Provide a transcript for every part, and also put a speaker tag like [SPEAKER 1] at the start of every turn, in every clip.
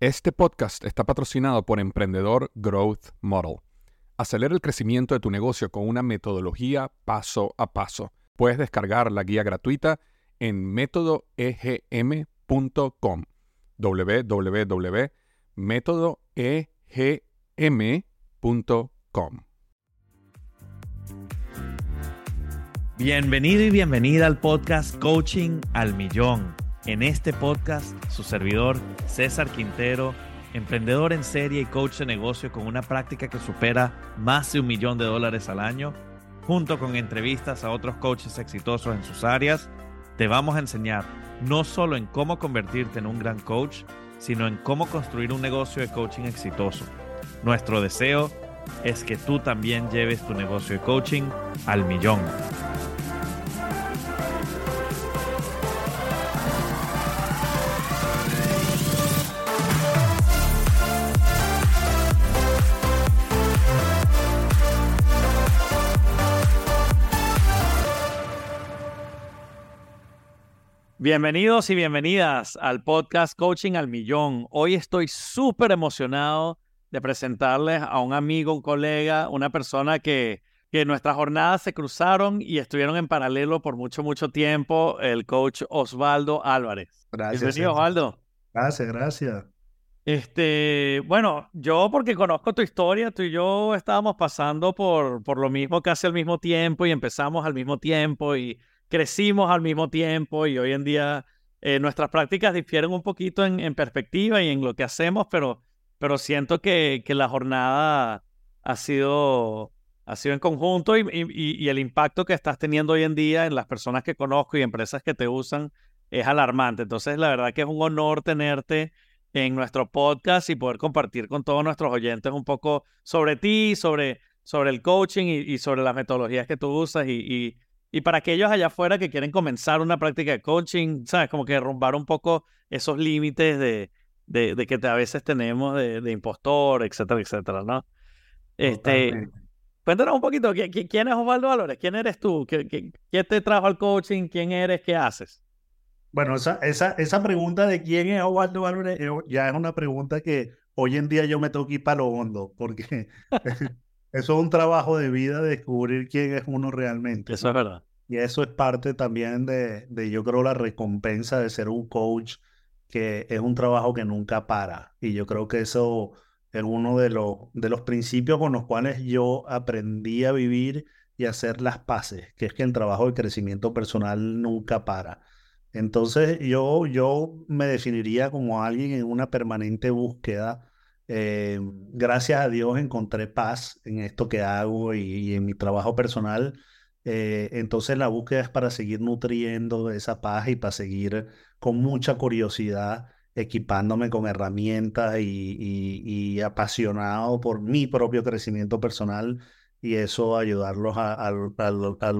[SPEAKER 1] Este podcast está patrocinado por Emprendedor Growth Model. Acelera el crecimiento de tu negocio con una metodología paso a paso. Puedes descargar la guía gratuita en métodoegm.com www.métodoegm.com.
[SPEAKER 2] Bienvenido y bienvenida al podcast Coaching al Millón. En este podcast, su servidor César Quintero, emprendedor en serie y coach de negocio con una práctica que supera más de un millón de dólares al año, junto con entrevistas a otros coaches exitosos en sus áreas, te vamos a enseñar no solo en cómo convertirte en un gran coach, sino en cómo construir un negocio de coaching exitoso. Nuestro deseo es que tú también lleves tu negocio de coaching al millón. Bienvenidos y bienvenidas al podcast Coaching al Millón. Hoy estoy súper emocionado de presentarles a un amigo, un colega, una persona que, que nuestras jornadas se cruzaron y estuvieron en paralelo por mucho, mucho tiempo, el coach Osvaldo Álvarez.
[SPEAKER 3] Gracias.
[SPEAKER 2] Bienvenido, Osvaldo.
[SPEAKER 3] Gracias, gracias.
[SPEAKER 2] Este, bueno, yo porque conozco tu historia, tú y yo estábamos pasando por, por lo mismo casi al mismo tiempo y empezamos al mismo tiempo y crecimos al mismo tiempo y hoy en día eh, nuestras prácticas difieren un poquito en, perspectiva y en lo que hacemos, pero, pero siento que, que la jornada ha sido, ha sido en conjunto y, y, el impacto que estás teniendo hoy en día en las personas que conozco y empresas que te usan es alarmante. Entonces, la verdad que es un honor tenerte en nuestro podcast y poder compartir con todos nuestros oyentes un poco sobre ti, sobre, sobre el coaching y, sobre las metodologías que tú usas y, y para aquellos allá afuera que quieren comenzar una práctica de coaching, ¿sabes? Como que derrumbar un poco esos límites de, de, que a veces tenemos de, impostor, etcétera, etcétera, ¿no? Este, cuéntanos un poquito, ¿quién es Osvaldo Álvarez? ¿Quién eres tú? ¿Qué, qué, te trajo al coaching? ¿Quién eres? ¿Qué haces?
[SPEAKER 3] Bueno, esa, esa, esa pregunta de quién es Osvaldo Álvarez eh, ya es una pregunta que hoy en día yo me tengo que ir para lo hondo, porque Eso es un trabajo de vida, descubrir quién es uno realmente.
[SPEAKER 2] Eso es verdad.
[SPEAKER 3] Y eso es parte también de, de, yo creo, la recompensa de ser un coach, que es un trabajo que nunca para. Y yo creo que eso es uno de los, de los principios con los cuales yo aprendí a vivir y hacer las paces, que es que el trabajo de crecimiento personal nunca para. Entonces yo, yo me definiría como alguien en una permanente búsqueda eh, gracias a Dios encontré paz en esto que hago y, en mi trabajo personal. Eh, entonces la búsqueda es para seguir nutriendo esa paz y para seguir con mucha curiosidad equipándome con herramientas y, apasionado por mi propio crecimiento personal y eso ayudarlos a, los, a,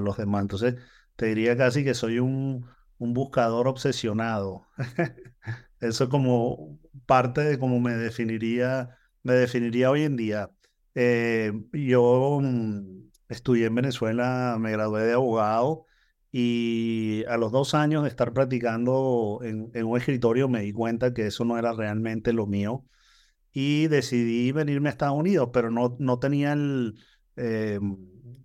[SPEAKER 3] los, demás. Entonces te diría casi que soy un buscador obsesionado. Eso es como parte de cómo me definiría, me definiría hoy en día. Eh, yo mm, estudié en Venezuela, me gradué de abogado y a los dos años de estar practicando en, un escritorio me di cuenta que eso no era realmente lo mío y decidí venirme a Estados Unidos, pero no, no tenía el... Eh,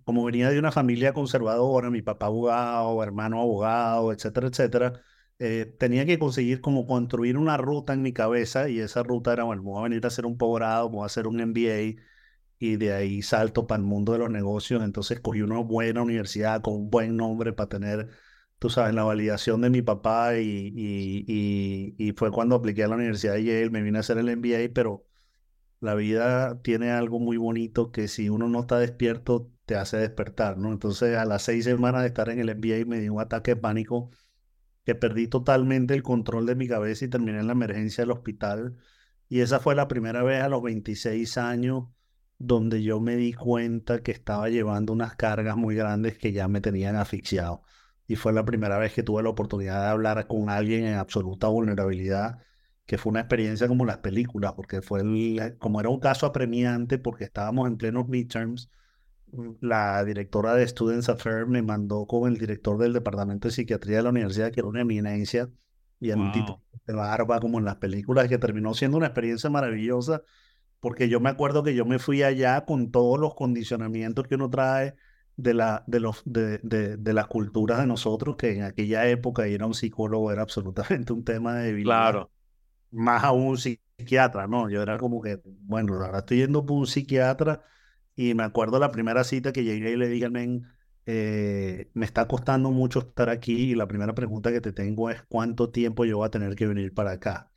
[SPEAKER 3] como venía de una familia conservadora, mi papá abogado, hermano abogado, etcétera, etcétera, eh, tenía que conseguir como construir una ruta en mi cabeza y esa ruta era, bueno, voy a venir a hacer un posgrado, voy a hacer un MBA y de ahí salto para el mundo de los negocios. Entonces cogí una buena universidad con un buen nombre para tener, tú sabes, la validación de mi papá y, y, y, fue cuando apliqué a la Universidad de Yale, me vine a hacer el MBA, pero la vida tiene algo muy bonito que si uno no está despierto te hace despertar, ¿no? Entonces a las seis semanas de estar en el MBA me dio un ataque de pánico que perdí totalmente el control de mi cabeza y terminé en la emergencia del hospital. Y esa fue la primera vez a los 26 años donde yo me di cuenta que estaba llevando unas cargas muy grandes que ya me tenían asfixiado. Y fue la primera vez que tuve la oportunidad de hablar con alguien en absoluta vulnerabilidad, que fue una experiencia como las películas, porque fue como era un caso apremiante, porque estábamos en plenos midterms, la directora de Students Affairs me mandó con el director del departamento de psiquiatría de la universidad, que era una eminencia, y en un tipo de barba como en las películas, que terminó siendo una experiencia maravillosa porque yo me acuerdo que yo me fui allá con todos los condicionamientos que uno trae de, la, de, los, de, de, las culturas de nosotros, que en aquella época ir a un psicólogo era absolutamente un tema de debilidad. Claro. Más a un psiquiatra, ¿no? Yo era como que, bueno, ahora estoy yendo por un psiquiatra y me acuerdo la primera cita que llegué y le dije, eh, me está costando mucho estar aquí y la primera pregunta que te tengo es cuánto tiempo yo voy a tener que venir para acá.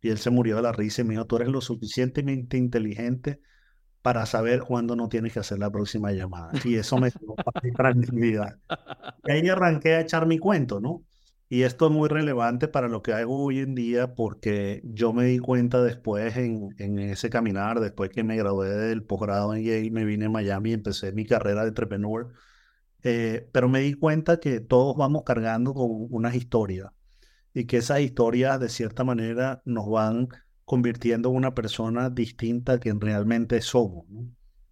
[SPEAKER 3] Y él se murió de la risa y me dijo, tú eres lo suficientemente inteligente para saber cuándo no tienes que hacer la próxima llamada. Y eso me dio tranquilidad. Y ahí arranqué a echar mi cuento, ¿no? Y esto es muy relevante para lo que hago hoy en día porque yo me di cuenta después en, en ese caminar, después que me gradué del posgrado en Yale, me vine a Miami y empecé mi carrera de entrepreneur. Eh, pero me di cuenta que todos vamos cargando con unas historias y que esas historias de cierta manera nos van convirtiendo en una persona distinta que realmente somos.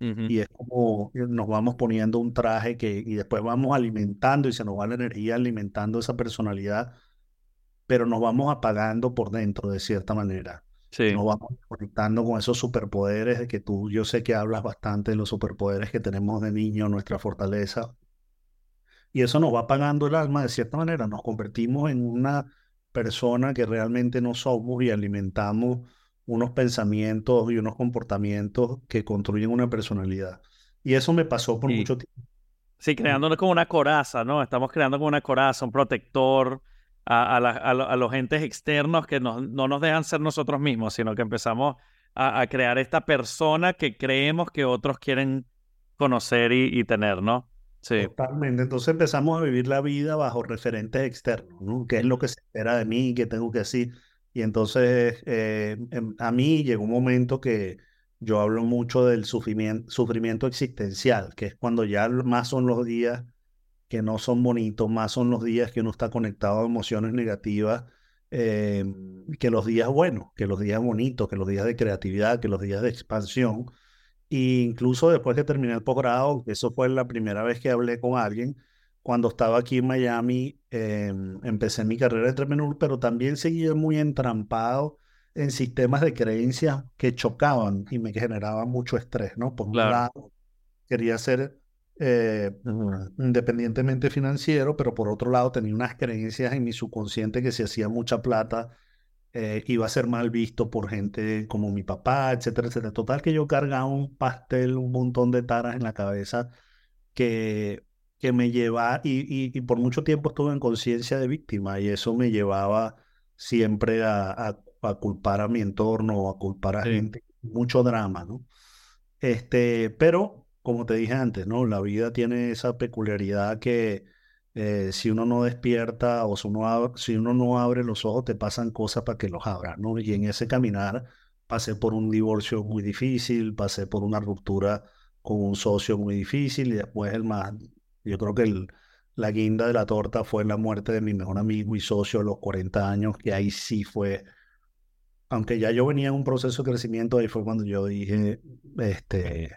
[SPEAKER 3] Y es como nos vamos poniendo un traje que y después vamos alimentando y se nos va la energía alimentando esa personalidad, pero nos vamos apagando por dentro de cierta manera. Sí. Nos vamos conectando con esos superpoderes de que tú, yo sé que hablas bastante de los superpoderes que tenemos de niño, nuestra fortaleza. Y eso nos va apagando el alma de cierta manera. Nos convertimos en una persona que realmente no somos y alimentamos unos pensamientos y unos comportamientos que construyen una personalidad. Y eso me pasó por mucho tiempo.
[SPEAKER 2] Sí, creándonos como una coraza, ¿no? Estamos creando como una coraza, un protector a, a, los entes externos que no nos dejan ser nosotros mismos, sino que empezamos a, crear esta persona que creemos que otros quieren conocer y, y tener, ¿no?
[SPEAKER 3] Totalmente. Entonces empezamos a vivir la vida bajo referentes externos, ¿no? ¿Qué es lo que se espera de mí? ¿Qué tengo que decir? Y entonces eh, em, a mí llegó un momento que yo hablo mucho del sufrimiento, sufrimiento existencial, que es cuando ya más son los días que no son bonitos, más son los días que uno está conectado a emociones negativas, em, que los días buenos, que los días bonitos, que los días de creatividad, que los días de expansión. Incluso después que terminé el posgrado, eso fue la primera vez que hablé con alguien, cuando estaba aquí en Miami, em, empecé mi carrera de entrepreneur, pero también seguía muy entrampado en sistemas de creencias que chocaban y me generaban mucho estrés, ¿no? Por un lado, quería ser eh, independientemente financiero, pero por otro lado tenía unas creencias en mi subconsciente que si hacía mucha plata eh, iba a ser mal visto por gente como mi papá, etcétera, etcétera. Total que yo cargaba un pastel, un montón de taras en la cabeza que, que me llevaba, y, y, por mucho tiempo estuve en conciencia de víctima y eso me llevaba siempre a, a, culpar a mi entorno, o a culpar a gente, mucho drama, ¿no? Este, pero, como te dije antes, ¿no? La vida tiene esa peculiaridad que eh, si uno no despierta o si uno, si uno no abre los ojos, te pasan cosas para que los abras, ¿no? Y en ese caminar pasé por un divorcio muy difícil, pasé por una ruptura con un socio muy difícil y después el más, yo creo que el, la guinda de la torta fue la muerte de mi mejor amigo y socio a los 40 años, que ahí sí fue, aunque ya yo venía en un proceso de crecimiento, ahí fue cuando yo dije, este,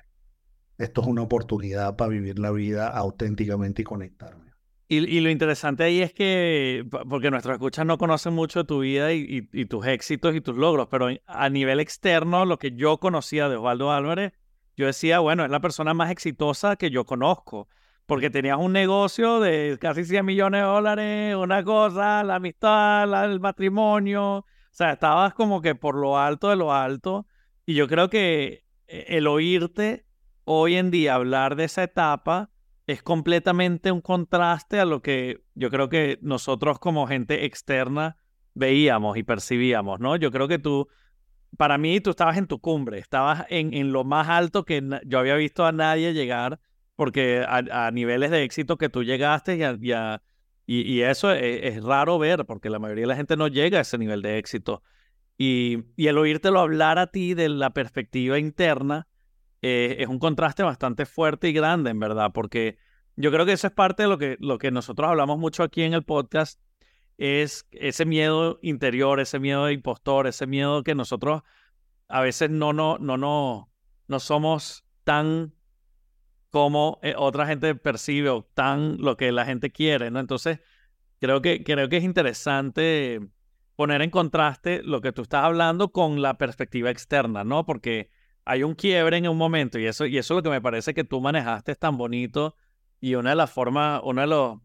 [SPEAKER 3] esto es una oportunidad para vivir la vida auténticamente y conectarme.
[SPEAKER 2] Y, lo interesante ahí es que, porque nuestros escuchas no conocen mucho de tu vida y, tus éxitos y tus logros, pero a nivel externo, lo que yo conocía de Osvaldo Álvarez, yo decía, bueno, es la persona más exitosa que yo conozco, porque tenías un negocio de casi 100 millones de dólares, una cosa, la amistad, el matrimonio, o sea, estabas como que por lo alto de lo alto, y yo creo que eh, el oírte hoy en día hablar de esa etapa, es completamente un contraste a lo que yo creo que nosotros como gente externa veíamos y percibíamos, ¿no? Yo creo que tú, para mí, tú estabas en tu cumbre, estabas en, en lo más alto que yo había visto a nadie llegar, porque a, niveles de éxito que tú llegaste y Y, eso es, raro ver porque la mayoría de la gente no llega a ese nivel de éxito. Y, el oírtelo hablar a ti de la perspectiva interna eh, es un contraste bastante fuerte y grande, en verdad, porque yo creo que eso es parte de lo que, lo que nosotros hablamos mucho aquí en el podcast, es ese miedo interior, ese miedo de impostor, ese miedo que nosotros a veces no, no, no, no, no somos tan como eh, otra gente percibe o tan lo que la gente quiere, ¿no? Entonces, creo que, creo que es interesante poner en contraste lo que tú estás hablando con la perspectiva externa, ¿no? Porque hay un quiebre en un momento y eso, y eso es lo que me parece que tú manejaste es tan bonito y una de las formas, uno de los,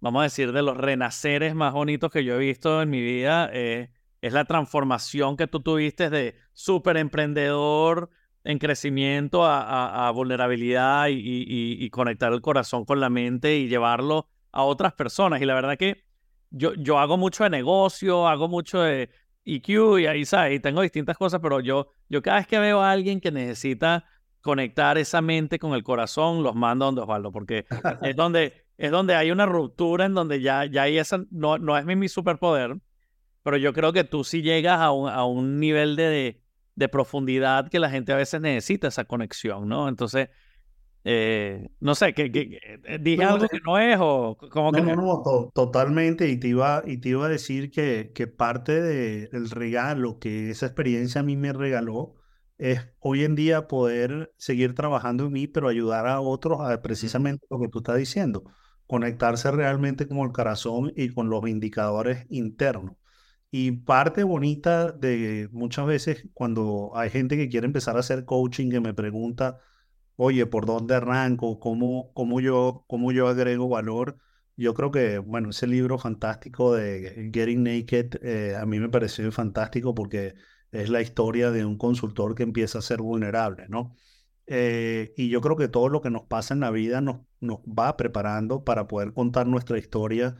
[SPEAKER 2] vamos a decir, de los renaceres más bonitos que yo he visto en mi vida eh, es la transformación que tú tuviste de súper emprendedor en crecimiento a, vulnerabilidad y, conectar el corazón con la mente y llevarlo a otras personas. Y la verdad que yo, yo hago mucho de negocio, hago mucho de EQ y ahí sabes, y tengo distintas cosas, pero yo, yo cada vez que veo a alguien que necesita conectar esa mente con el corazón, los mando a donde Osvaldo, porque es donde, es donde hay una ruptura en donde ya, ya hay esa, no, no es mi, mi superpoder, pero yo creo que tú sí llegas a un, a un nivel de, de, profundidad que la gente a veces necesita esa conexión, ¿no? Entonces, eh, no sé, que, eh, dije algo que no es o como que...
[SPEAKER 3] No, no, no, totalmente, y te, iba, y te iba a decir que, que parte del regalo que esa experiencia a mí me regaló, es hoy en día poder seguir trabajando en mí, pero ayudar a otros a precisamente lo que tú estás diciendo, conectarse realmente con el corazón y con los indicadores internos. Y parte bonita de muchas veces cuando hay gente que quiere empezar a hacer coaching, que me pregunta, oye, ¿por dónde arranco? ¿Cómo, cómo, yo, cómo yo agrego valor? Yo creo que, bueno, ese libro fantástico de Getting Naked eh, a mí me pareció fantástico porque es la historia de un consultor que empieza a ser vulnerable, ¿no? Eh, y yo creo que todo lo que nos pasa en la vida nos, nos va preparando para poder contar nuestra historia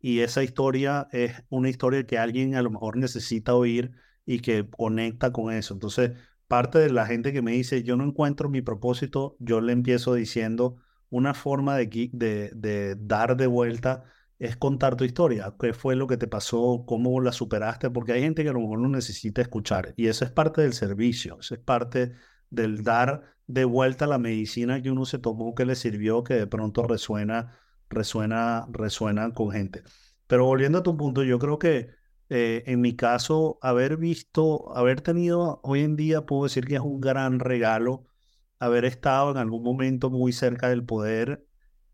[SPEAKER 3] y esa historia es una historia que alguien a lo mejor necesita oír y que conecta con eso. Entonces, parte de la gente que me dice, yo no encuentro mi propósito, yo le empiezo diciendo una forma de, de, dar de vuelta es contar tu historia, qué fue lo que te pasó, cómo la superaste, porque hay gente que a lo mejor no necesita escuchar y eso es parte del servicio, eso es parte del dar de vuelta la medicina que uno se tomó, que le sirvió, que de pronto resuena, resuena, resuena con gente. Pero volviendo a tu punto, yo creo que eh, en mi caso, haber visto, haber tenido, hoy en día puedo decir que es un gran regalo haber estado en algún momento muy cerca del poder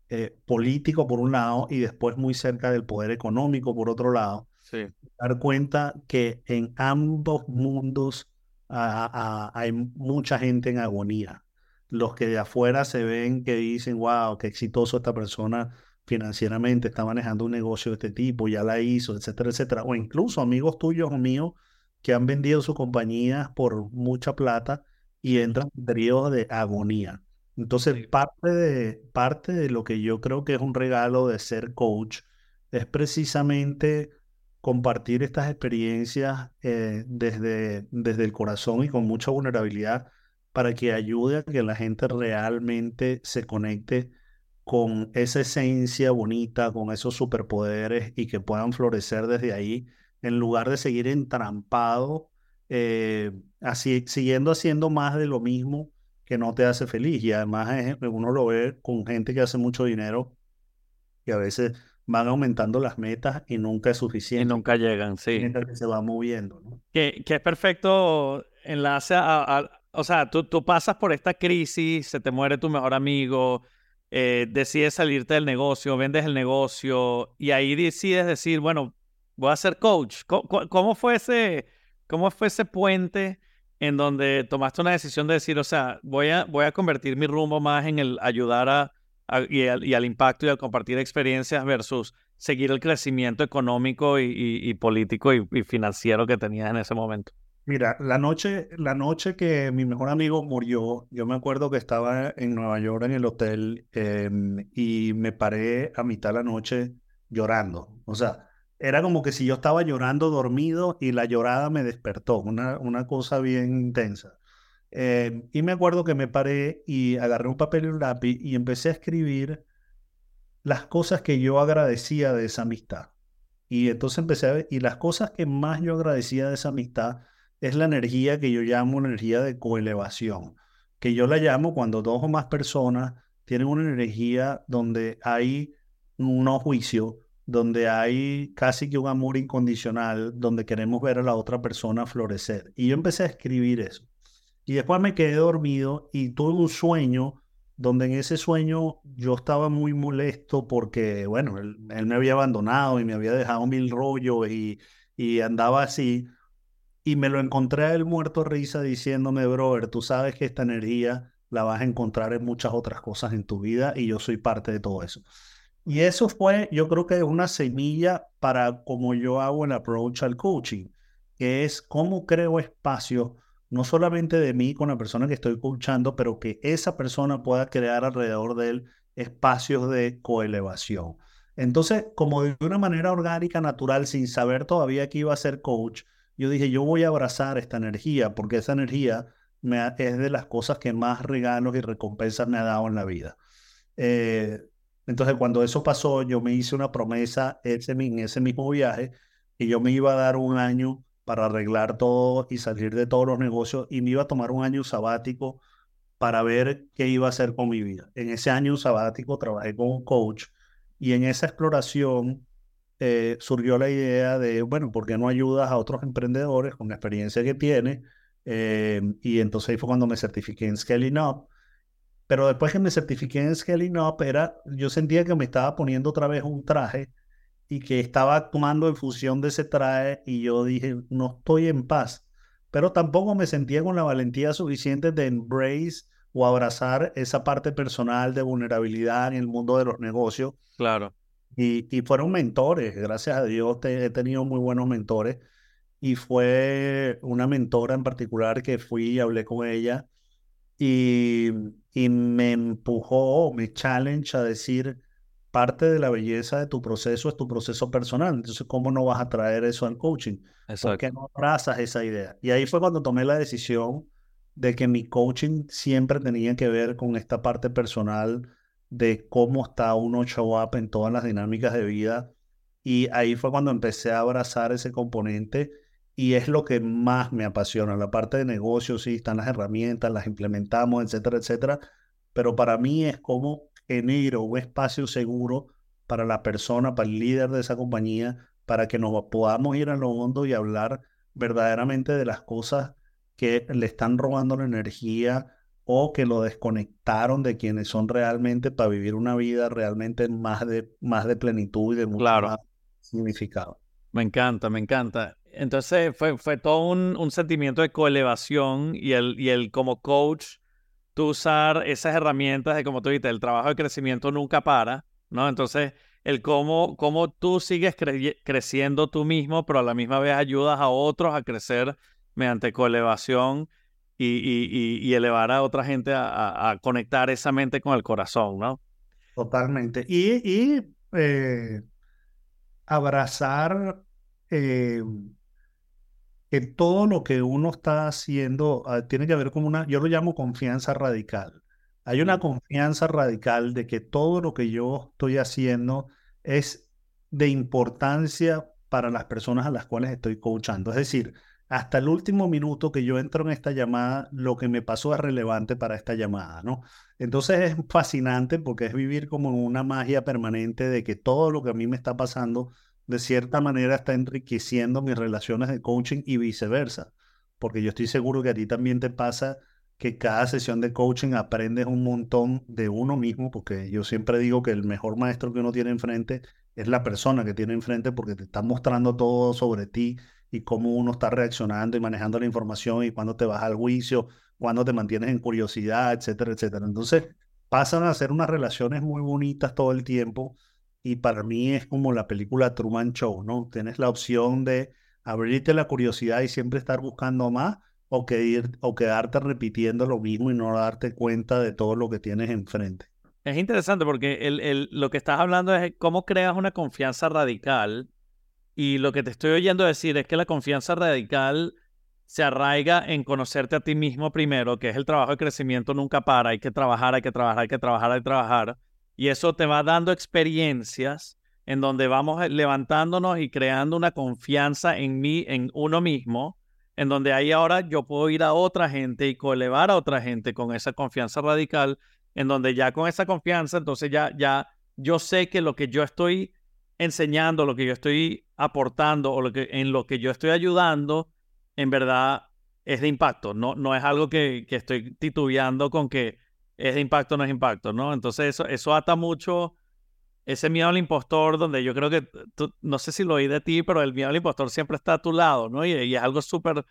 [SPEAKER 3] eh, político por un lado y después muy cerca del poder económico por otro lado,
[SPEAKER 2] sí.
[SPEAKER 3] dar cuenta que en ambos mundos hay mucha gente en agonía. Los que de afuera se ven que dicen, wow, qué exitoso esta persona financieramente, está manejando un negocio de este tipo, ya la hizo, etcétera, etcétera. O incluso amigos tuyos o míos que han vendido sus compañías por mucha plata y entran en periodos de agonía. Entonces, parte de, parte de lo que yo creo que es un regalo de ser coach es precisamente compartir estas experiencias eh, desde, desde el corazón y con mucha vulnerabilidad para que ayude a que la gente realmente se conecte con esa esencia bonita, con esos superpoderes y que puedan florecer desde ahí, en lugar de seguir entrampado, eh, así, siguiendo haciendo más de lo mismo que no te hace feliz. Y además uno lo ve con gente que hace mucho dinero y a veces van aumentando las metas y nunca es suficiente.
[SPEAKER 2] Y nunca llegan, sí.
[SPEAKER 3] Mientras que se va moviendo, ¿no?
[SPEAKER 2] Que, que es perfecto enlace a, o sea, tú, tú pasas por esta crisis, se te muere tu mejor amigo, eh, decides salirte del negocio, vendes el negocio y ahí decides decir, bueno, voy a ser coach. ¿Cómo, fue ese, cómo fue ese puente en donde tomaste una decisión de decir, o sea, voy a, voy a convertir mi rumbo más en el ayudar a, y, al, impacto y al compartir experiencias versus seguir el crecimiento económico y, político y, financiero que tenías en ese momento?
[SPEAKER 3] Mira, la noche, la noche que mi mejor amigo murió, yo me acuerdo que estaba en Nueva York en el hotel em, y me paré a mitad de la noche llorando. O sea, era como que si yo estaba llorando dormido y la llorada me despertó, una, una cosa bien intensa. Eh, y me acuerdo que me paré y agarré un papel y un lápiz y empecé a escribir las cosas que yo agradecía de esa amistad. Y entonces empecé a y las cosas que más yo agradecía de esa amistad es la energía que yo llamo energía de coelevación, que yo la llamo cuando dos o más personas tienen una energía donde hay un no juicio, donde hay casi que un amor incondicional, donde queremos ver a la otra persona florecer. Y yo empecé a escribir eso. Y después me quedé dormido y tuve un sueño donde en ese sueño yo estaba muy molesto porque, bueno, él, me había abandonado y me había dejado mil rollos y, y andaba así. Y me lo encontré él muerto risa diciéndome, brother, tú sabes que esta energía la vas a encontrar en muchas otras cosas en tu vida y yo soy parte de todo eso. Y eso fue, yo creo que una semilla para como yo hago el approach al coaching, que es cómo creo espacio, no solamente de mí con la persona que estoy coachando, pero que esa persona pueda crear alrededor de él espacios de coelevación. Entonces, como de una manera orgánica, natural, sin saber todavía que iba a ser coach, yo dije, yo voy a abrazar esta energía, porque esa energía me es de las cosas que más regalos y recompensas me ha dado en la vida. Eh, entonces, cuando eso pasó, yo me hice una promesa ese, en ese mismo viaje que yo me iba a dar un año para arreglar todo y salir de todos los negocios y me iba a tomar un año sabático para ver qué iba a hacer con mi vida. En ese año sabático trabajé con un coach y en esa exploración eh, surgió la idea de, bueno, ¿por qué no ayudas a otros emprendedores con la experiencia que tiene? Eh, y entonces fue cuando me certifiqué en Scaling Up pero después que me certifiqué en Scaling Up, era, yo sentía que me estaba poniendo otra vez un traje y que estaba actuando en función de ese traje y yo dije, no estoy en paz. Pero tampoco me sentía con la valentía suficiente de embrace o abrazar esa parte personal de vulnerabilidad en el mundo de los negocios.
[SPEAKER 2] Claro.
[SPEAKER 3] Y, y fueron mentores, gracias a Dios he tenido muy buenos mentores. Y fue una mentora en particular que fui y hablé con ella y, y me empujó, me challenge a decir, parte de la belleza de tu proceso es tu proceso personal. Entonces, ¿cómo no vas a traer eso al coaching? Exacto. ¿Por qué no abrazas esa idea? Y ahí fue cuando tomé la decisión de que mi coaching siempre tenía que ver con esta parte personal de cómo está uno show up en todas las dinámicas de vida. Y ahí fue cuando empecé a abrazar ese componente y es lo que más me apasiona. La parte de negocios, sí, están las herramientas, las implementamos, etcétera, etcétera, pero para mí es como genero un espacio seguro para la persona, para el líder de esa compañía, para que nos podamos ir a lo hondo y hablar verdaderamente de las cosas que le están robando la energía o que lo desconectaron de quienes son realmente para vivir una vida realmente más de, más de plenitud y de mucho más significado.
[SPEAKER 2] Me encanta, me encanta. Entonces fue, fue todo un, un, sentimiento de coelevación y el, y el como coach, tú usar esas herramientas de, como tú dices, el trabajo de crecimiento nunca para, ¿no? Entonces, el cómo, cómo tú sigues creciendo tú mismo, pero a la misma vez ayudas a otros a crecer mediante coelevación y, y, y, elevar a otra gente a, a, conectar esa mente con el corazón, ¿no?
[SPEAKER 3] Totalmente. Y, eh, abrazar eh, que todo lo que uno está haciendo ah, tiene que ver con una, yo lo llamo confianza radical. Hay una confianza radical de que todo lo que yo estoy haciendo es de importancia para las personas a las cuales estoy coachando. Es decir, hasta el último minuto que yo entro en esta llamada, lo que me pasó es relevante para esta llamada, ¿no? Entonces es fascinante porque es vivir como una magia permanente de que todo lo que a mí me está pasando de cierta manera está enriqueciendo mis relaciones de coaching y viceversa, porque yo estoy seguro que a ti también te pasa que cada sesión de coaching aprendes un montón de uno mismo, porque yo siempre digo que el mejor maestro que uno tiene enfrente es la persona que tiene enfrente porque te está mostrando todo sobre ti y cómo uno está reaccionando y manejando la información y cuándo te vas al juicio, cuándo te mantienes en curiosidad, etcétera, etcétera. Entonces pasan a ser unas relaciones muy bonitas todo el tiempo y para mí es como la película Truman Show, ¿no? Tienes la opción de abrirte la curiosidad y siempre estar buscando más o, que ir, o quedarte repitiendo lo mismo y no darte cuenta de todo lo que tienes enfrente.
[SPEAKER 2] Es interesante porque el, el, lo que estás hablando es cómo creas una confianza radical y lo que te estoy oyendo decir es que la confianza radical se arraiga en conocerte a ti mismo primero, que es el trabajo de crecimiento nunca para, hay que trabajar, hay que trabajar, hay que trabajar, hay que trabajar y eso te va dando experiencias en donde vamos eh, levantándonos y creando una confianza en mí, en uno mismo, en donde ahí ahora yo puedo ir a otra gente y coelevar a otra gente con esa confianza radical, en donde ya con esa confianza, entonces ya, ya yo sé que lo que yo estoy enseñando, lo que yo estoy aportando o lo que, en lo que yo estoy ayudando, en verdad es de impacto. No, no es algo que, que estoy titubeando con que es de impacto o no es impacto, ¿no? Entonces eso, eso ata mucho ese miedo al impostor, donde yo creo que, no sé si lo oí de ti, pero el miedo al impostor siempre está a tu lado, ¿no? Y, es algo súper,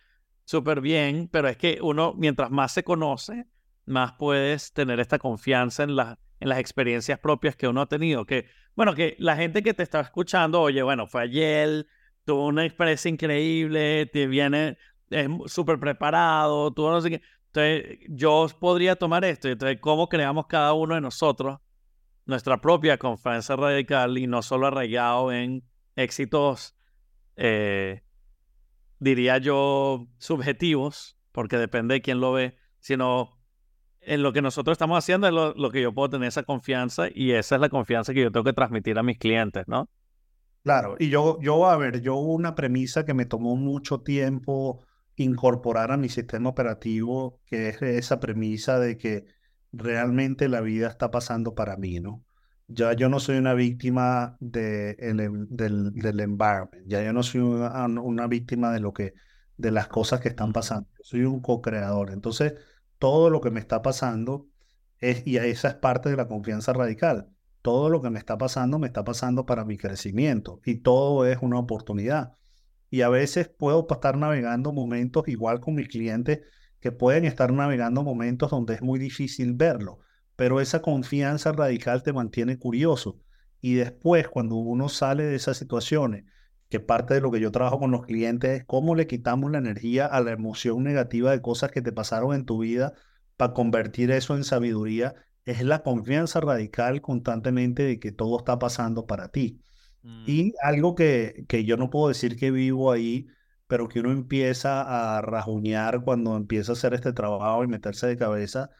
[SPEAKER 2] súper bien, pero es que uno, mientras más se conoce, más puedes tener esta confianza en, la, en las experiencias propias que uno ha tenido. Que, bueno, que la gente que te está escuchando, oye, bueno, fue ayer, tuvo una experiencia increíble, te viene, súper preparado, tuvo no sé qué. Entonces, yo podría tomar esto. Entonces, ¿cómo creamos cada uno de nosotros nuestra propia confianza radical y no solo arraigado en éxitos, eh, diría yo, subjetivos, porque depende de quién lo ve, sino en lo que nosotros estamos haciendo es lo, que yo puedo tener esa confianza y esa es la confianza que yo tengo que transmitir a mis clientes, ¿no?
[SPEAKER 3] Claro, y yo, yo, a ver, yo una premisa que me tomó mucho tiempo incorporar a mi sistema operativo, que es esa premisa de que realmente la vida está pasando para mí, ¿no? Ya yo no soy una víctima de, del, del environment, ya yo no soy una, una, víctima de lo que, de las cosas que están pasando, soy un co-creador. Entonces, todo lo que me está pasando es, y esa es parte de la confianza radical, todo lo que me está pasando me está pasando para mi crecimiento y todo es una oportunidad. Y a veces puedo estar navegando momentos igual con mis clientes que pueden estar navegando momentos donde es muy difícil verlo, pero esa confianza radical te mantiene curioso. Y después, cuando uno sale de esas situaciones, que parte de lo que yo trabajo con los clientes es cómo le quitamos la energía a la emoción negativa de cosas que te pasaron en tu vida para convertir eso en sabiduría, es la confianza radical constantemente de que todo está pasando para ti. Mm. Y algo que, que yo no puedo decir que vivo ahí, pero que uno empieza a rajuñar cuando empieza a hacer este trabajo y meterse de cabeza,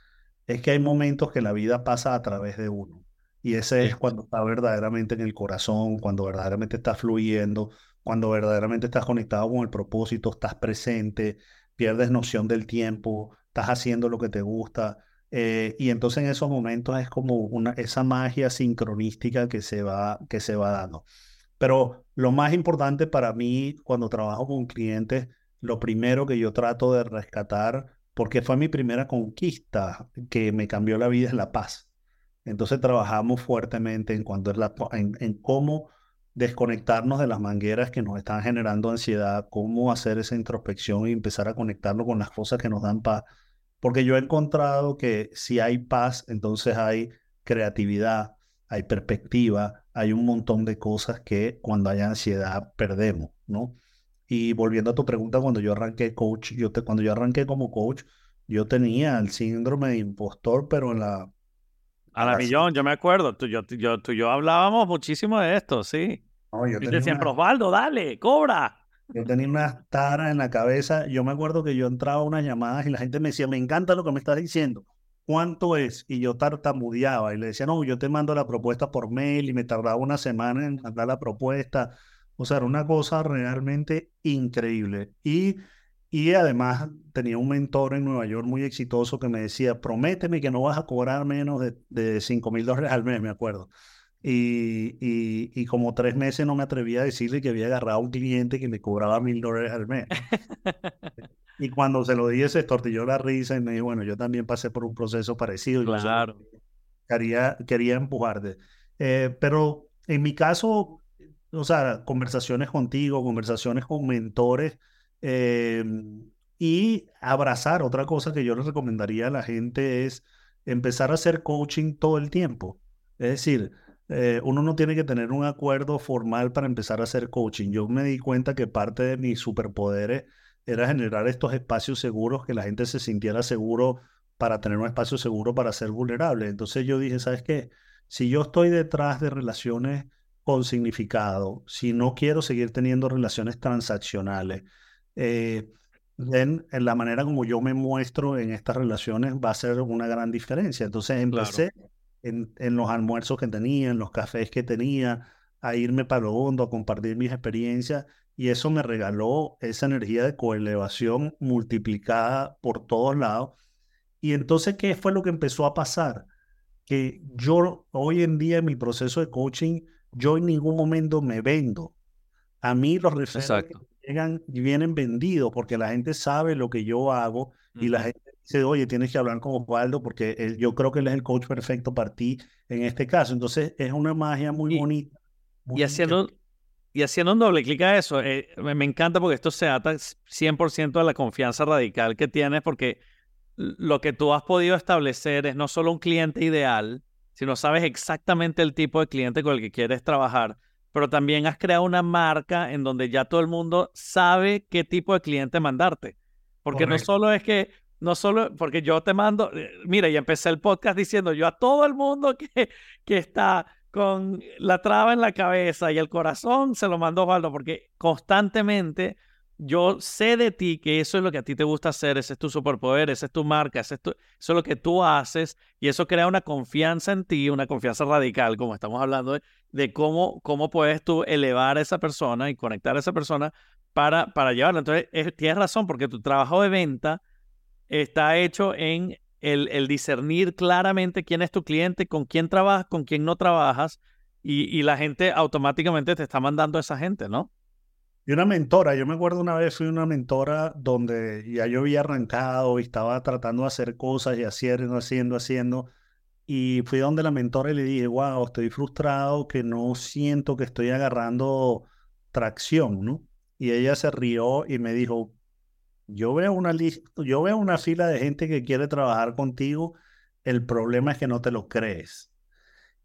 [SPEAKER 3] es que hay momentos que la vida pasa a través de uno. Y ese es cuando está verdaderamente en el corazón, cuando verdaderamente está fluyendo, cuando verdaderamente estás conectado con el propósito, estás presente, pierdes noción del tiempo, estás haciendo lo que te gusta. Eh, y entonces en esos momentos es como una, esa magia sincronística que se va, que se va dando. Pero lo más importante para mí cuando trabajo con clientes, lo primero que yo trato de rescatar, porque fue mi primera conquista que me cambió la vida, es la paz. Entonces trabajamos fuertemente en, cuanto es la, en, cómo desconectarnos de las mangueras que nos están generando ansiedad, cómo hacer esa introspección y empezar a conectarnos con las cosas que nos dan paz. Porque yo he encontrado que si hay paz, entonces hay creatividad, hay perspectiva, hay un montón de cosas que cuando hay ansiedad perdemos, ¿no? Y volviendo a tu pregunta, cuando yo arranqué coach, yo te, cuando yo arranqué como coach, yo tenía el síndrome de impostor, pero en la...
[SPEAKER 2] A la millón, yo me acuerdo, tú, yo, yo, tú y yo hablábamos muchísimo de esto, sí. No, yo y siempre, Osvaldo, dale, cobra.
[SPEAKER 3] Yo tenía una tara en la cabeza. Yo me acuerdo que yo entraba a unas llamadas y la gente me decía, me encanta lo que me estás diciendo. ¿cuánto es? Y yo tartamudeaba y le decía, no, yo te mando la propuesta por mail y me tardaba una semana en mandar la propuesta. O sea, era una cosa realmente increíble. Y, y además tenía un mentor en Nueva York muy exitoso que me decía, prométeme que no vas a cobrar menos de, de 5 mil dólares al mes, me acuerdo. Y, y, y, como tres meses no me atrevía a decirle que había agarrado a un cliente que me cobraba mil dólares al mes. Y cuando se lo dije, se estortilló la risa y me dijo, bueno, yo también pasé por un proceso parecido.
[SPEAKER 2] Claro.
[SPEAKER 3] quería, quería empujarte. Eh, pero en mi caso, o sea, conversaciones contigo, conversaciones con mentores em, y abrazar. Otra cosa que yo les recomendaría a la gente es empezar a hacer coaching todo el tiempo. Es decir, eh, uno no tiene que tener un acuerdo formal para empezar a hacer coaching. Yo me di cuenta que parte de mis superpoderes era generar estos espacios seguros, que la gente se sintiera seguro para tener un espacio seguro para ser vulnerable. Entonces yo dije, ¿sabes qué? Si yo estoy detrás de relaciones con significado, si no quiero seguir teniendo relaciones transaccionales, eh, en, la manera como yo me muestro en estas relaciones va a ser una gran diferencia. Entonces empecé en, en los almuerzos que tenía, en los cafés que tenía, a irme para lo hondo, a compartir mis experiencias y eso me regaló esa energía de coelevación multiplicada por todos lados. Y entonces, ¿qué fue lo que empezó a pasar? Que yo hoy en día en mi proceso de coaching, yo en ningún momento me vendo. A mí los referentes llegan y vienen vendidos porque la gente sabe lo que yo hago y la gente dice, oye, tienes que hablar con Osvaldo porque yo creo que él es el coach perfecto para ti en este caso. Entonces, es una magia muy bonita.
[SPEAKER 2] y haciendo, y haciendo un doble clic a eso, eh, me, encanta porque esto se ata 100% a la confianza radical que tienes, porque lo que tú has podido establecer es no solo un cliente ideal, sino sabes exactamente el tipo de cliente con el que quieres trabajar, pero también has creado una marca en donde ya todo el mundo sabe qué tipo de cliente mandarte. Porque no solo es que, no solo, porque yo te mando, eh, mira, y empecé el podcast diciendo yo a todo el mundo que, que está con la traba en la cabeza y el corazón se lo mandó Osvaldo, porque constantemente yo sé de ti que eso es lo que a ti te gusta hacer, ese es tu superpoder, esa es tu marca, ese es eso es lo que tú haces y eso crea una confianza en ti, una confianza radical, como estamos hablando, de, cómo, cómo puedes tú elevar a esa persona y conectar a esa persona para, para llevarla. Entonces, tienes razón, porque tu trabajo de venta está hecho en el, discernir claramente quién es tu cliente, con quién trabajas, con quién no trabajas, y, la gente automáticamente te está mandando a esa gente, ¿no?
[SPEAKER 3] Y una mentora, yo me acuerdo una vez fui una mentora donde ya yo había arrancado y estaba tratando de hacer cosas y haciendo, haciendo, haciendo. Y fui donde la mentora y le dije, wow, estoy frustrado que no siento que estoy agarrando tracción, ¿no? Y ella se rió y me dijo, yo veo una yo veo una fila de gente que quiere trabajar contigo. El problema es que no te lo crees.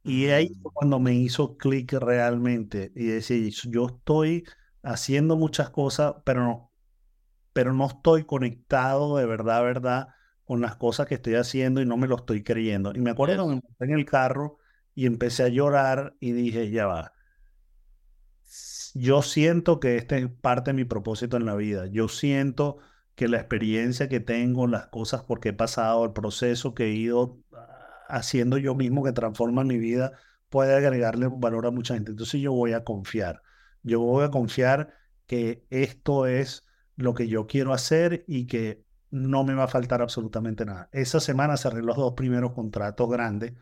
[SPEAKER 3] Y ahí mm. cuando me hizo clic realmente y decir, yo estoy haciendo muchas cosas, pero no, pero no estoy conectado de verdad, verdad, con las cosas que estoy haciendo y no me lo estoy creyendo. Y me acuerdo que me monté en el carro y empecé a llorar y dije, ya va, yo siento que este es parte de mi propósito en la vida. Yo siento que la experiencia que tengo, las cosas porque he pasado, el proceso que he ido ah, haciendo yo mismo que transforma mi vida, puede agregarle valor a mucha gente. Entonces yo voy a confiar. Yo voy a confiar que esto es lo que yo quiero hacer y que no me va a faltar absolutamente nada. Esa semana cerré los dos primeros contratos grandes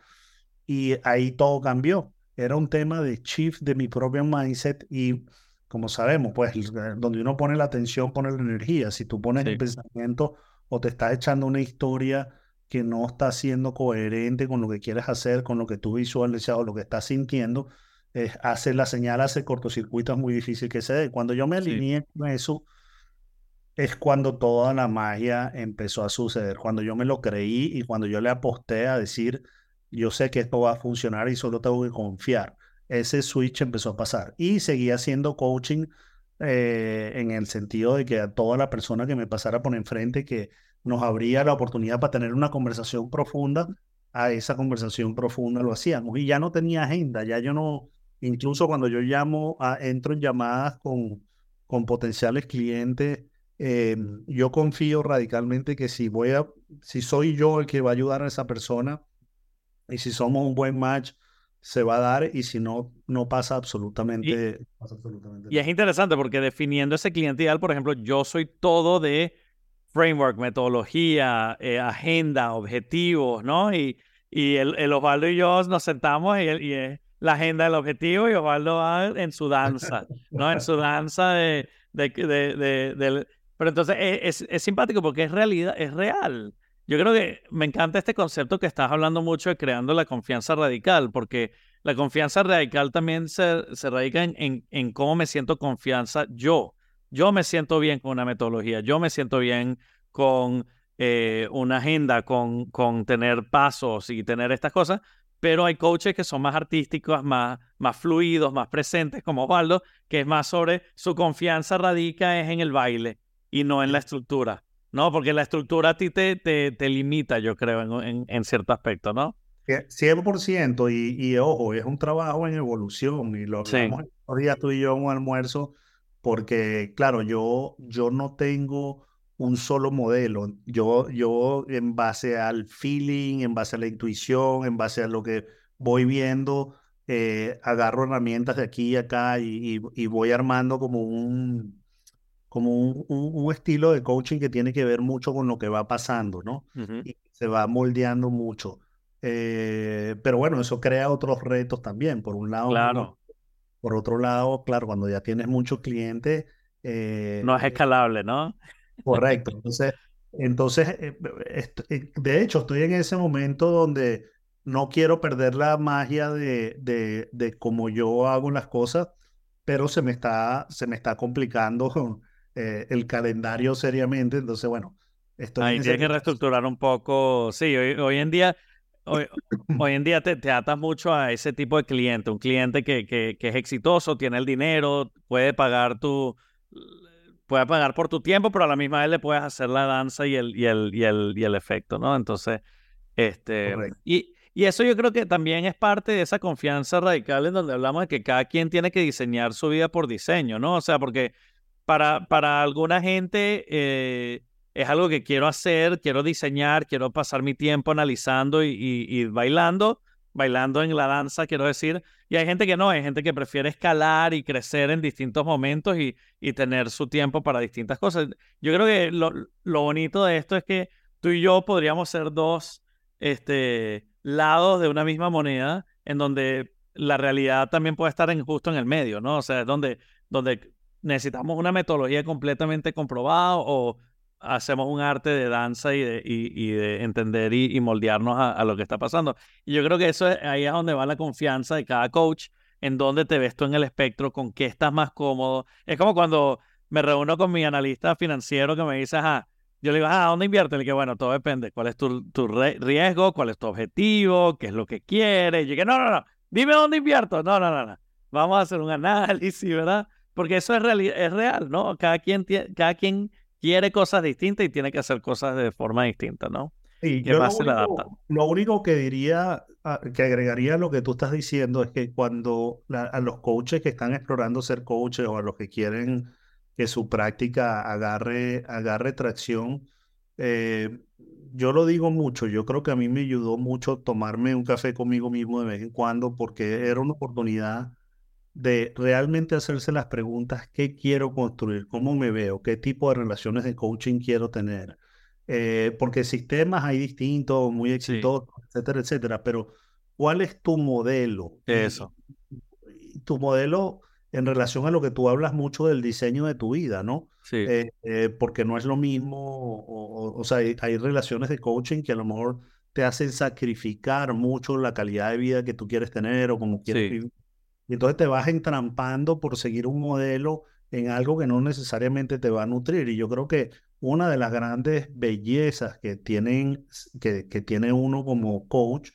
[SPEAKER 3] y ahí todo cambió. Era un tema de shift de mi propio mindset y como sabemos, pues donde uno pone la atención, pone la energía. Si tú pones el pensamiento o te estás echando una historia que no está siendo coherente con lo que quieres hacer, con lo que tú visualizas o lo que estás sintiendo, eh, hace la señal, hace cortocircuito, es muy difícil que se dé. Cuando yo me alineé con eso, es cuando toda la magia empezó a suceder, cuando yo me lo creí y cuando yo le aposté a decir, yo sé que esto va a funcionar y solo tengo que confiar ese switch empezó a pasar. Y seguía haciendo coaching eh, en el sentido de que a toda la persona que me pasara por enfrente, que nos abría la oportunidad para tener una conversación profunda, a esa conversación profunda lo hacíamos. Y ya no tenía agenda, ya yo no, incluso cuando yo llamo, a, entro en llamadas con, con potenciales clientes, eh, yo confío radicalmente que si voy a, si soy yo el que va a ayudar a esa persona y si somos un buen match, se va a dar y si no, no pasa absolutamente,
[SPEAKER 2] y, Y es interesante porque definiendo ese cliente ideal, por ejemplo, yo soy todo de framework, metodología, eh, agenda, objetivos, ¿no? Y, y el, el, Osvaldo y yo nos sentamos y, y es la agenda del objetivo y Osvaldo va en su danza, ¿no? En su danza de... de, de, de, pero entonces es, es, es simpático porque es realidad, es real. Yo creo que me encanta este concepto que estás hablando mucho de creando la confianza radical, porque la confianza radical también se, se radica en, en, cómo me siento confianza yo. Yo me siento bien con una metodología, yo me siento bien con eh, una agenda, con, con tener pasos y tener estas cosas, pero hay coaches que son más artísticos, más, más fluidos, más presentes, como Osvaldo, que es más sobre su confianza radica es en el baile y no en la estructura. ¿no? Porque la estructura a ti te, te, limita, yo creo, en, en, cierto aspecto, ¿no?
[SPEAKER 3] 100% y, y ojo, es un trabajo en evolución y lo hablamos sí. día tú y yo en un almuerzo porque, claro, yo, yo no tengo un solo modelo. Yo, yo en base al feeling, en base a la intuición, en base a lo que voy viendo, eh, agarro herramientas de aquí y acá y, voy armando como un, como un, un, estilo de coaching que tiene que ver mucho con lo que va pasando, ¿no? Y se va moldeando mucho. Eh, pero bueno, eso crea otros retos también. Por un lado,
[SPEAKER 2] claro.
[SPEAKER 3] por otro lado, claro, cuando ya tienes muchos clientes.
[SPEAKER 2] Eh, no es escalable, ¿no?
[SPEAKER 3] Correcto. Entonces, entonces de hecho, estoy en ese momento donde no quiero perder la magia de, de, de cómo yo hago las cosas, pero se me está, se me está complicando eh, el calendario seriamente. Entonces, bueno,
[SPEAKER 2] estoy Ahí tienes que reestructurar un poco. Sí, hoy, hoy en día, hoy, hoy en día te, te, atas mucho a ese tipo de cliente, un cliente que, que, que es exitoso, tiene el dinero, puede pagar tu puede pagar por tu tiempo, pero a la misma vez le puedes hacer la danza y el, y el, y el, y el efecto, ¿no? Entonces, este, y, y eso yo creo que también es parte de esa confianza radical en donde hablamos de que cada quien tiene que diseñar su vida por diseño, ¿no? O sea, porque para, para alguna gente eh, es algo que quiero hacer, quiero diseñar, quiero pasar mi tiempo analizando y, bailando, bailando en la danza, quiero decir. Y hay gente que no, hay gente que prefiere escalar y crecer en distintos momentos y, y tener su tiempo para distintas cosas. Yo creo que lo, lo bonito de esto es que tú y yo podríamos ser dos, este, lados de una misma moneda en donde la realidad también puede estar en, justo en el medio, ¿no? O sea, es donde, donde necesitamos una metodología completamente comprobada o hacemos un arte de danza y de, y, de entender y, moldearnos a, lo que está pasando. Y yo creo que eso es, ahí es donde va la confianza de cada coach, en dónde te ves tú en el espectro, con qué estás más cómodo. Es como cuando me reúno con mi analista financiero que me dice, ajá, yo le digo, ah, ¿dónde inviertes? Le digo, bueno, todo depende. ¿Cuál es tu, tu riesgo? ¿Cuál es tu objetivo? ¿Qué es lo que quieres? Y yo no, no, no, dime dónde invierto. No, no, no, no. Vamos a hacer un análisis, ¿verdad? Porque eso es, real, es real, ¿no? Cada quien, cada quien quiere cosas distintas y tiene que hacer cosas de forma distinta, ¿no?
[SPEAKER 3] Y yo lo, único, lo único que diría, ah, que agregaría a lo que tú estás diciendo es que cuando a los coaches que están explorando ser coaches o a los que quieren que su práctica agarre, agarre tracción. Eh, yo lo digo mucho, yo creo que a mí me ayudó mucho tomarme un café conmigo mismo de vez en cuando porque era una oportunidad de realmente hacerse las preguntas, ¿qué quiero construir? ¿Cómo me veo? ¿Qué tipo de relaciones de coaching quiero tener? Eh, porque sistemas hay distintos, muy exitosos, etcétera, etcétera, pero ¿cuál es tu modelo?
[SPEAKER 2] Eso.
[SPEAKER 3] tu modelo en relación a lo que tú hablas mucho del diseño de tu vida, ¿no?
[SPEAKER 2] Sí.
[SPEAKER 3] Eh, eh, porque no es lo mismo, o, sea, hay, relaciones de coaching que a lo mejor te hacen sacrificar mucho la calidad de vida que tú quieres tener o como quieres vivir. Y entonces te vas entrampando por seguir un modelo en algo que no necesariamente te va a nutrir. Y yo creo que una de las grandes bellezas que, tienen, que, que tiene uno como coach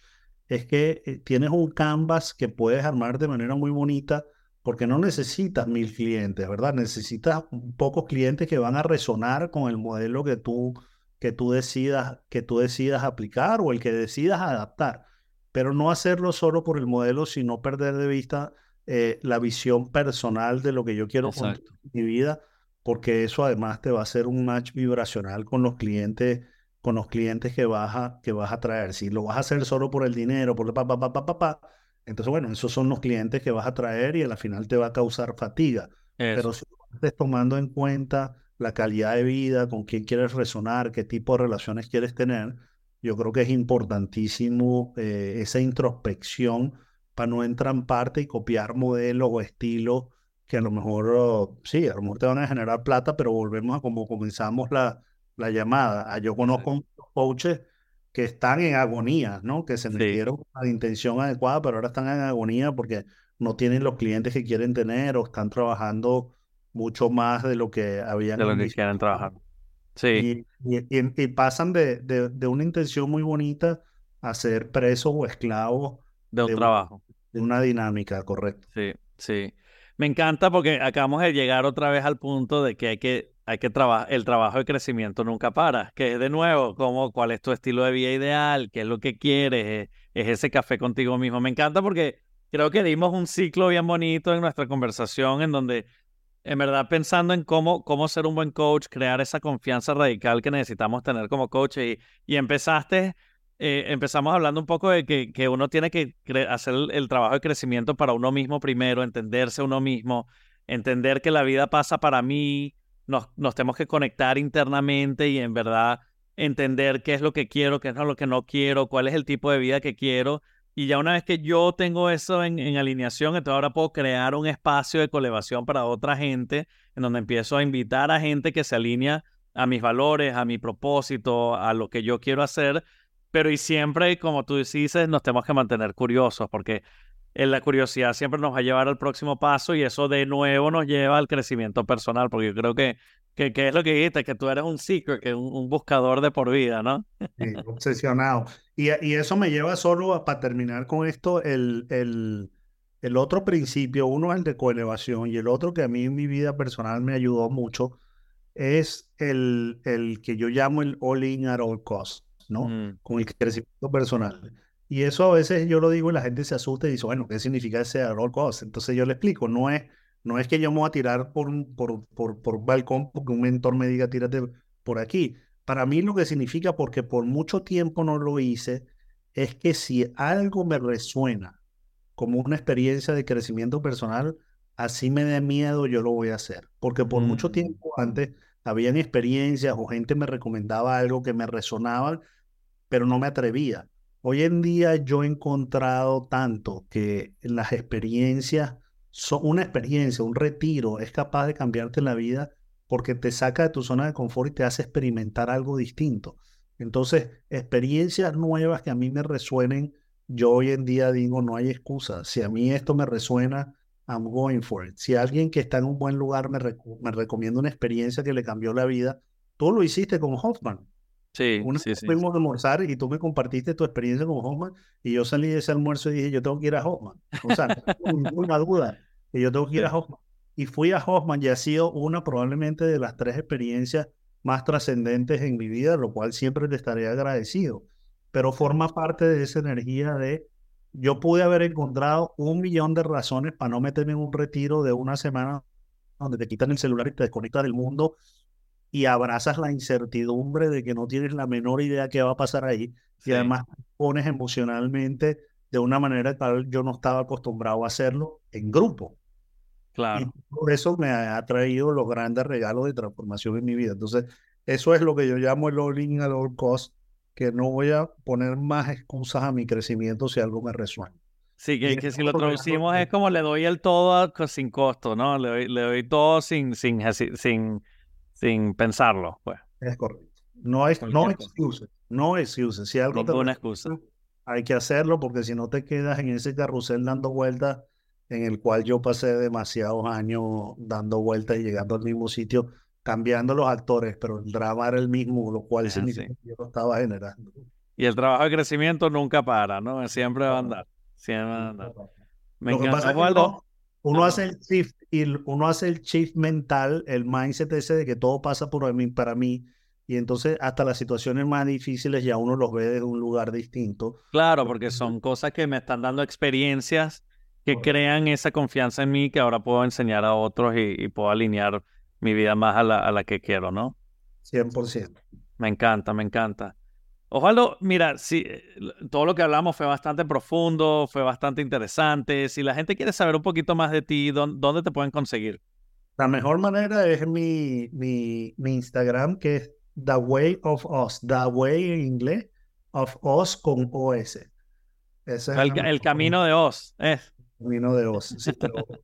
[SPEAKER 3] es que eh, tienes un canvas que puedes armar de manera muy bonita porque no necesitas mil clientes, ¿verdad? Necesitas pocos clientes que van a resonar con el modelo que tú, que tú, decidas, que tú decidas aplicar o el que decidas adaptar. Pero no hacerlo solo por el modelo, sino perder de vista eh, la visión personal de lo que yo quiero con mi vida, porque eso además te va a hacer un match vibracional con los clientes con los clientes que vas a, que vas a traer. Si lo vas a hacer solo por el dinero, por pa, pa, pa, pa, pa, pa entonces, bueno, esos son los clientes que vas a traer y al final te va a causar fatiga. Pero si estés tomando en cuenta la calidad de vida, con quién quieres resonar, qué tipo de relaciones quieres tener, yo creo que es importantísimo eh, esa introspección para no entrar en parte y copiar modelos o estilos que a lo mejor, oh, sí, a lo mejor te van a generar plata, pero volvemos a como comenzamos la, la llamada. Ah, yo conozco coaches que están en agonía, ¿no? Que se metieron a la intención adecuada, pero ahora están en agonía porque no tienen los clientes que quieren tener o están trabajando mucho más de lo que habían.
[SPEAKER 2] De lo que quieren trabajar. Sí.
[SPEAKER 3] Y, pasan de, de, una intención muy bonita a ser presos o esclavos.
[SPEAKER 2] De un trabajo.
[SPEAKER 3] De una dinámica, correcto.
[SPEAKER 2] Sí, sí. Me encanta porque acabamos de llegar otra vez al punto de que hay que hay que trabajar, el trabajo de crecimiento nunca para, que es de nuevo, como, cuál es tu estilo de vida ideal, qué es lo que quieres, es, ese café contigo mismo. Me encanta porque creo que dimos un ciclo bien bonito en nuestra conversación en donde en verdad pensando en cómo, cómo ser un buen coach, crear esa confianza radical que necesitamos tener como coach y, y empezaste, eh, empezamos hablando un poco de que, que uno tiene que hacer el, trabajo de crecimiento para uno mismo primero, entenderse uno mismo, entender que la vida pasa para mí, nos, nos tenemos que conectar internamente y en verdad entender qué es lo que quiero, qué es lo que no quiero, cuál es el tipo de vida que quiero y ya una vez que yo tengo eso en, alineación, entonces ahora puedo crear un espacio de colevación para otra gente, en donde empiezo a invitar a gente que se alinea a mis valores, a mi propósito, a lo que yo quiero hacer. Pero y siempre, como tú dices, nos tenemos que mantener curiosos, porque en la curiosidad siempre nos va a llevar al próximo paso y eso de nuevo nos lleva al crecimiento personal, porque yo creo que que, es lo que dijiste, que tú eres un seeker, que un, un buscador de por vida, ¿no?
[SPEAKER 3] Sí, obsesionado. Y, y, eso me lleva solo para terminar con esto, el, el, el otro principio, uno es el de coelevación y el otro que a mí en mi vida personal me ayudó mucho es el, el que yo llamo el all in at all costs, ¿no? Mm. Con el crecimiento personal. Y eso a veces yo lo digo y la gente se asusta y dice, bueno, ¿qué significa ese at all costs? Entonces yo le explico, no es no es que yo me voy a tirar por un por, por, por balcón porque un mentor me diga tírate por aquí. Para mí lo que significa, porque por mucho tiempo no lo hice, es que si algo me resuena como una experiencia de crecimiento personal, así me dé miedo, yo lo voy a hacer. Porque por mucho mm. tiempo antes habían experiencias o gente me recomendaba algo que me resonaba, pero no me atrevía. Hoy en día yo he encontrado tanto que las experiencias una experiencia, un retiro, es capaz de cambiarte la vida porque te saca de tu zona de confort y te hace experimentar algo distinto. Entonces, experiencias nuevas que a mí me resuenen, yo hoy en día digo, no hay excusa. Si a mí esto me resuena, I'm going for it. Si alguien que está en un buen lugar me, me recomienda una experiencia que le cambió la vida, tú lo hiciste con Hoffman.
[SPEAKER 2] Sí, una sí,
[SPEAKER 3] sí. Fuimos a almorzar y tú me compartiste tu experiencia con Hoffman y yo salí de ese almuerzo y dije, yo tengo que ir a Hoffman. O sea, ninguna duda que yo tengo que ir a Hoffman. Y fui a Hoffman y ha sido una probablemente de las tres experiencias más trascendentes en mi vida, lo cual siempre te estaré agradecido. Pero forma parte de esa energía de yo pude haber encontrado un millón de razones para no meterme en un retiro de una semana donde te quitan el celular y te desconectas del mundo y abrazas la incertidumbre de que no tienes la menor idea qué va a pasar ahí y además pones emocionalmente de una manera tal yo no estaba acostumbrado a hacerlo en grupo.
[SPEAKER 2] Claro.
[SPEAKER 3] Y por eso me ha traído los grandes regalos de transformación en mi vida. Entonces, eso es lo que yo llamo el all-in at all cost, que no voy a poner más excusas a mi crecimiento si algo me resuena.
[SPEAKER 2] Sí, que, que si lo traducimos es como le doy el todo sin costo, ¿no? Le doy, le doy todo sin, sin, sin, sin pensarlo, pues.
[SPEAKER 3] Es correcto. No hay no excuses, no excuses. Si algo
[SPEAKER 2] Ninguna excusa.
[SPEAKER 3] Hay que hacerlo porque si no te quedas en ese carrusel dando vueltas en el cual yo pasé demasiados años dando vueltas y llegando al mismo sitio, cambiando los actores, pero el drama era el mismo, lo cual ah, significa que yo lo estaba generando.
[SPEAKER 2] Y el trabajo de crecimiento nunca para, ¿no? Siempre va a andar. Siempre va a andar.
[SPEAKER 3] Me encanta. uno, uno hace el shift y uno hace el shift mental, el mindset ese de que todo pasa por mí, para mí, y entonces hasta las situaciones más difíciles ya uno los ve desde un lugar distinto.
[SPEAKER 2] Claro, porque son cosas que me están dando experiencias que crean esa confianza en mí que ahora puedo enseñar a otros y, puedo alinear mi vida más a la, a la que quiero, ¿no?
[SPEAKER 3] 100%.
[SPEAKER 2] Me encanta, me encanta. Osvaldo, mira, si todo lo que hablamos fue bastante profundo, fue bastante interesante. Si la gente quiere saber un poquito más de ti, ¿dónde, te pueden conseguir?
[SPEAKER 3] La mejor manera es mi, mi, mi Instagram, que es The Way of Us. The Way en inglés, of Us con OS.
[SPEAKER 2] es el, el camino de Oz. Es.
[SPEAKER 3] Camino de Oz,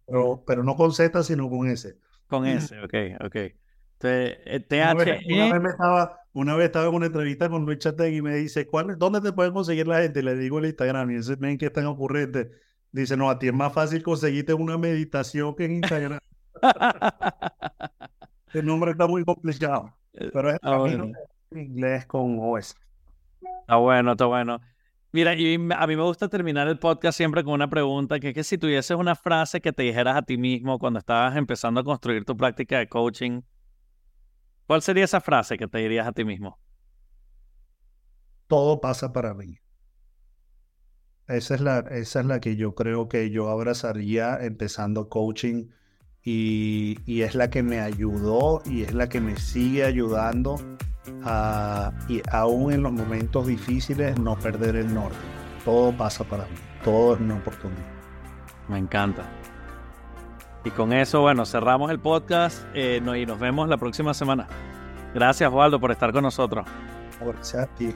[SPEAKER 3] pero, pero, no con Z, sino con S.
[SPEAKER 2] Con S, ok, ok. Entonces, TH.
[SPEAKER 3] Una vez, una vez, estaba, una vez estaba en una entrevista con Luis Chategui y me dice, ¿cuál, ¿dónde te pueden conseguir la gente? Le digo el Instagram y ese men que es tan ocurrente. Dice, no, a ti es más fácil conseguirte una meditación que en Instagram. el nombre está muy complicado. Eh, pero es ah, en inglés con OS.
[SPEAKER 2] Está bueno, está bueno. Mira, y a mí me gusta terminar el podcast siempre con una pregunta, que es que si tuvieses una frase que te dijeras a ti mismo cuando estabas empezando a construir tu práctica de coaching, ¿cuál sería esa frase que te dirías a ti mismo?
[SPEAKER 3] Todo pasa para mí. Esa es la, esa es la que yo creo que yo abrazaría empezando coaching y, es la que me ayudó y es la que me sigue ayudando a, y aún en los momentos difíciles, no perder el norte. Todo pasa para mí, todo es una oportunidad.
[SPEAKER 2] Me encanta. Y con eso, bueno, cerramos el podcast eh, y nos vemos la próxima semana. Gracias, Waldo, por estar con nosotros.
[SPEAKER 3] Gracias a ti.